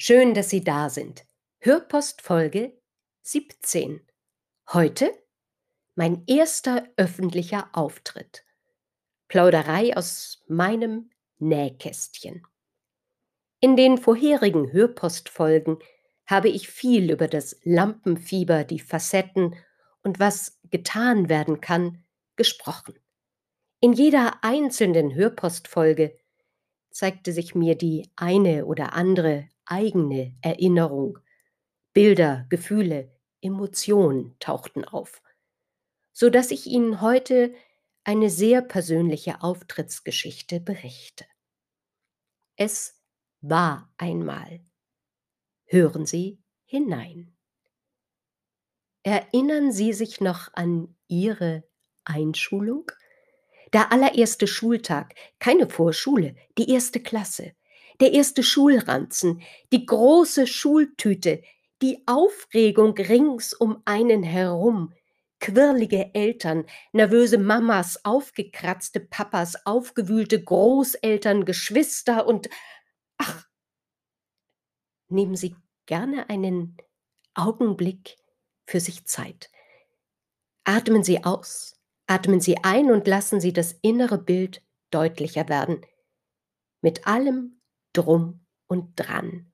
Schön, dass Sie da sind. Hörpost Folge 17. Heute mein erster öffentlicher Auftritt. Plauderei aus meinem Nähkästchen. In den vorherigen Hörpostfolgen habe ich viel über das Lampenfieber, die Facetten und was getan werden kann, gesprochen. In jeder einzelnen Hörpostfolge zeigte sich mir die eine oder andere eigene Erinnerung. Bilder, Gefühle, Emotionen tauchten auf, so dass ich Ihnen heute eine sehr persönliche Auftrittsgeschichte berichte. Es war einmal. Hören Sie hinein. Erinnern Sie sich noch an Ihre Einschulung? Der allererste Schultag, keine Vorschule, die erste Klasse der erste Schulranzen, die große Schultüte, die Aufregung rings um einen herum, quirlige Eltern, nervöse Mamas, aufgekratzte Papas, aufgewühlte Großeltern, Geschwister und ach, nehmen Sie gerne einen Augenblick für sich Zeit. Atmen Sie aus, atmen Sie ein und lassen Sie das innere Bild deutlicher werden. Mit allem drum und dran.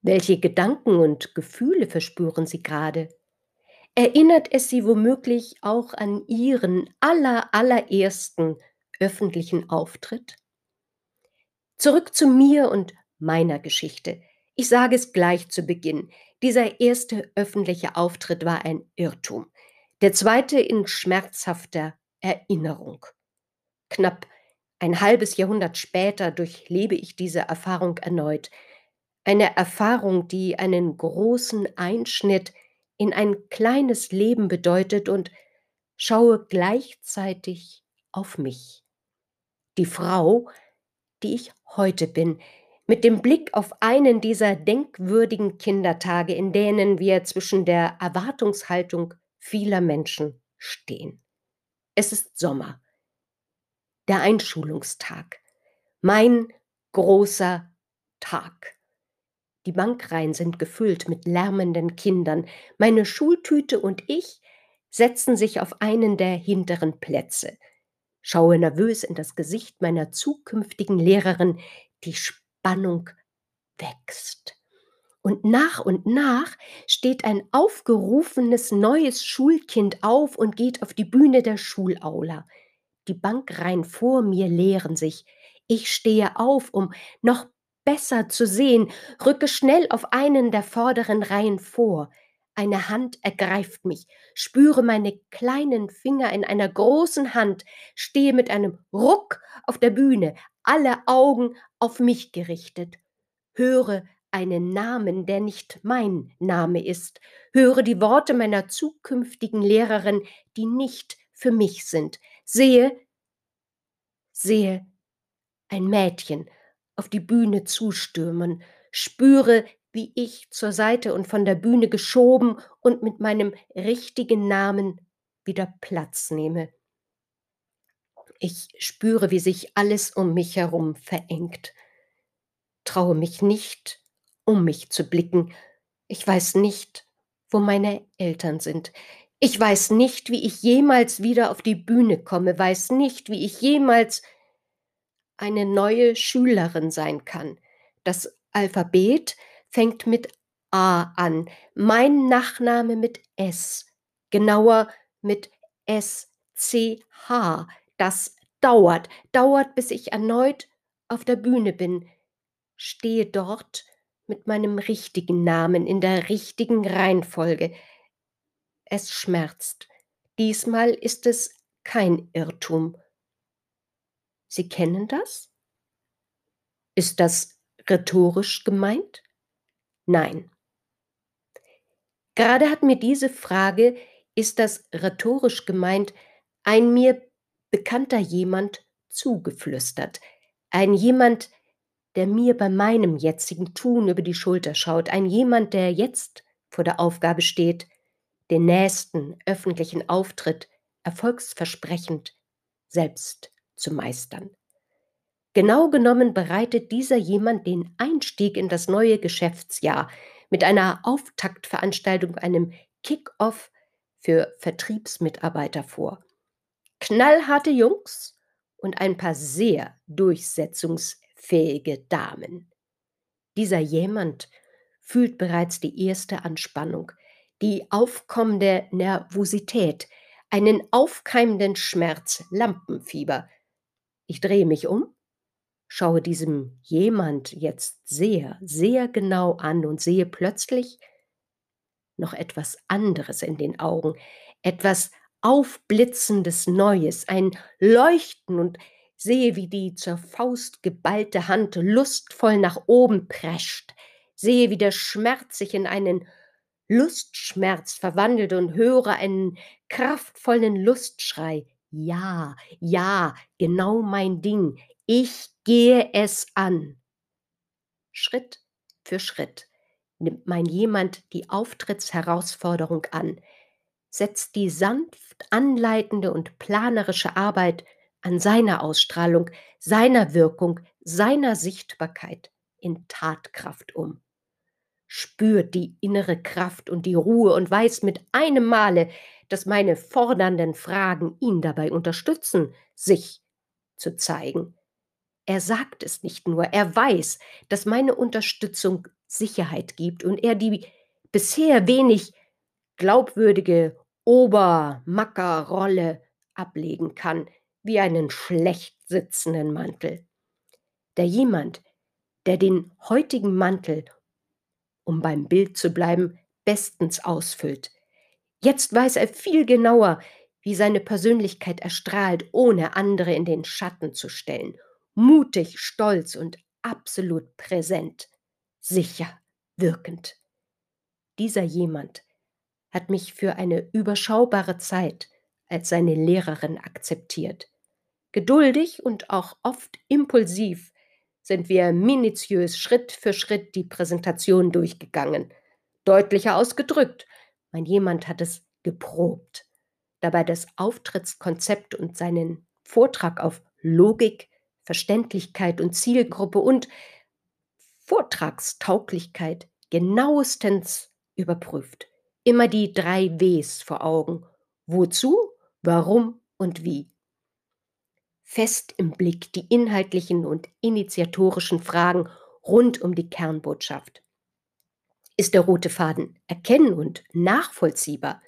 Welche Gedanken und Gefühle verspüren Sie gerade? Erinnert es Sie womöglich auch an Ihren aller, allerersten öffentlichen Auftritt? Zurück zu mir und meiner Geschichte. Ich sage es gleich zu Beginn. Dieser erste öffentliche Auftritt war ein Irrtum. Der zweite in schmerzhafter Erinnerung. Knapp ein halbes Jahrhundert später durchlebe ich diese Erfahrung erneut. Eine Erfahrung, die einen großen Einschnitt in ein kleines Leben bedeutet und schaue gleichzeitig auf mich. Die Frau, die ich heute bin, mit dem Blick auf einen dieser denkwürdigen Kindertage, in denen wir zwischen der Erwartungshaltung vieler Menschen stehen. Es ist Sommer der Einschulungstag. Mein großer Tag. Die Bankreihen sind gefüllt mit lärmenden Kindern. Meine Schultüte und ich setzen sich auf einen der hinteren Plätze. Schaue nervös in das Gesicht meiner zukünftigen Lehrerin. Die Spannung wächst. Und nach und nach steht ein aufgerufenes neues Schulkind auf und geht auf die Bühne der Schulaula. Die Bankreihen vor mir leeren sich. Ich stehe auf, um noch besser zu sehen, rücke schnell auf einen der vorderen Reihen vor. Eine Hand ergreift mich, spüre meine kleinen Finger in einer großen Hand, stehe mit einem Ruck auf der Bühne, alle Augen auf mich gerichtet, höre einen Namen, der nicht mein Name ist, höre die Worte meiner zukünftigen Lehrerin, die nicht für mich sind, sehe, sehe ein Mädchen auf die Bühne zustürmen, spüre, wie ich zur Seite und von der Bühne geschoben und mit meinem richtigen Namen wieder Platz nehme. Ich spüre, wie sich alles um mich herum verengt, traue mich nicht, um mich zu blicken. Ich weiß nicht, wo meine Eltern sind. Ich weiß nicht, wie ich jemals wieder auf die Bühne komme, weiß nicht, wie ich jemals eine neue Schülerin sein kann. Das Alphabet fängt mit A an, mein Nachname mit S, genauer mit SCH. Das dauert, dauert, bis ich erneut auf der Bühne bin, stehe dort mit meinem richtigen Namen in der richtigen Reihenfolge. Es schmerzt. Diesmal ist es kein Irrtum. Sie kennen das? Ist das rhetorisch gemeint? Nein. Gerade hat mir diese Frage, ist das rhetorisch gemeint, ein mir bekannter jemand zugeflüstert, ein jemand, der mir bei meinem jetzigen Tun über die Schulter schaut, ein jemand, der jetzt vor der Aufgabe steht, den nächsten öffentlichen Auftritt erfolgsversprechend selbst zu meistern. Genau genommen bereitet dieser jemand den Einstieg in das neue Geschäftsjahr mit einer Auftaktveranstaltung, einem Kick-off für Vertriebsmitarbeiter vor. Knallharte Jungs und ein paar sehr durchsetzungsfähige Damen. Dieser jemand fühlt bereits die erste Anspannung, die aufkommende Nervosität, einen aufkeimenden Schmerz, Lampenfieber. Ich drehe mich um, schaue diesem jemand jetzt sehr, sehr genau an und sehe plötzlich noch etwas anderes in den Augen, etwas aufblitzendes Neues, ein Leuchten und sehe, wie die zur Faust geballte Hand lustvoll nach oben prescht, sehe, wie der Schmerz sich in einen Lustschmerz verwandelt und höre einen kraftvollen Lustschrei. Ja, ja, genau mein Ding. Ich gehe es an. Schritt für Schritt nimmt mein jemand die Auftrittsherausforderung an, setzt die sanft anleitende und planerische Arbeit an seiner Ausstrahlung, seiner Wirkung, seiner Sichtbarkeit in Tatkraft um spürt die innere Kraft und die Ruhe und weiß mit einem Male, dass meine fordernden Fragen ihn dabei unterstützen, sich zu zeigen. Er sagt es nicht nur, er weiß, dass meine Unterstützung Sicherheit gibt und er die bisher wenig glaubwürdige Obermackerrolle ablegen kann, wie einen schlecht sitzenden Mantel. Der jemand, der den heutigen Mantel um beim Bild zu bleiben, bestens ausfüllt. Jetzt weiß er viel genauer, wie seine Persönlichkeit erstrahlt, ohne andere in den Schatten zu stellen. Mutig, stolz und absolut präsent, sicher, wirkend. Dieser jemand hat mich für eine überschaubare Zeit als seine Lehrerin akzeptiert. Geduldig und auch oft impulsiv sind wir minutiös Schritt für Schritt die Präsentation durchgegangen. Deutlicher ausgedrückt, mein jemand hat es geprobt. Dabei das Auftrittskonzept und seinen Vortrag auf Logik, Verständlichkeit und Zielgruppe und Vortragstauglichkeit genauestens überprüft. Immer die drei Ws vor Augen. Wozu, warum und wie fest im Blick die inhaltlichen und initiatorischen Fragen rund um die Kernbotschaft. Ist der rote Faden erkennen und nachvollziehbar?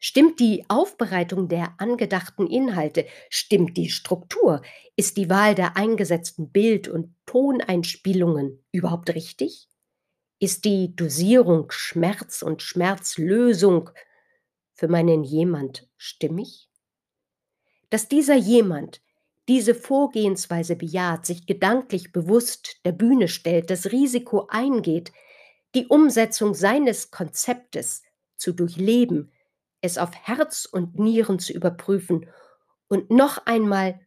Stimmt die Aufbereitung der angedachten Inhalte? Stimmt die Struktur? Ist die Wahl der eingesetzten Bild- und Toneinspielungen überhaupt richtig? Ist die Dosierung Schmerz und Schmerzlösung für meinen jemand stimmig? Dass dieser jemand diese Vorgehensweise bejaht, sich gedanklich bewusst der Bühne stellt, das Risiko eingeht, die Umsetzung seines Konzeptes zu durchleben, es auf Herz und Nieren zu überprüfen und noch einmal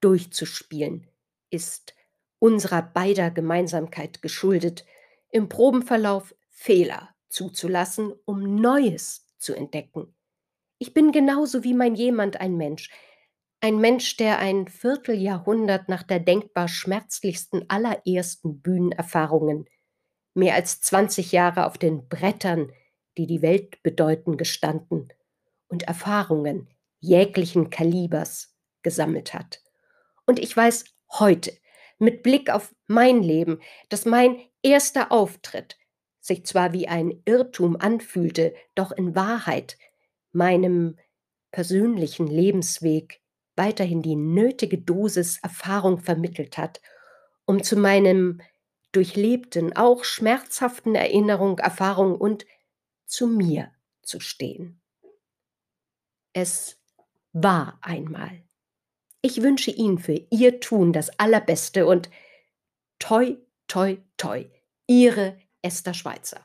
durchzuspielen, ist unserer beider Gemeinsamkeit geschuldet, im Probenverlauf Fehler zuzulassen, um Neues zu entdecken. Ich bin genauso wie mein jemand ein Mensch, ein Mensch, der ein Vierteljahrhundert nach der denkbar schmerzlichsten aller ersten Bühnenerfahrungen, mehr als 20 Jahre auf den Brettern, die die Welt bedeuten, gestanden und Erfahrungen jeglichen Kalibers gesammelt hat. Und ich weiß heute, mit Blick auf mein Leben, dass mein erster Auftritt sich zwar wie ein Irrtum anfühlte, doch in Wahrheit meinem persönlichen Lebensweg weiterhin die nötige Dosis Erfahrung vermittelt hat, um zu meinem durchlebten, auch schmerzhaften Erinnerung, Erfahrung und zu mir zu stehen. Es war einmal. Ich wünsche Ihnen für Ihr Tun das Allerbeste und toi, toi, toi, Ihre Esther Schweitzer.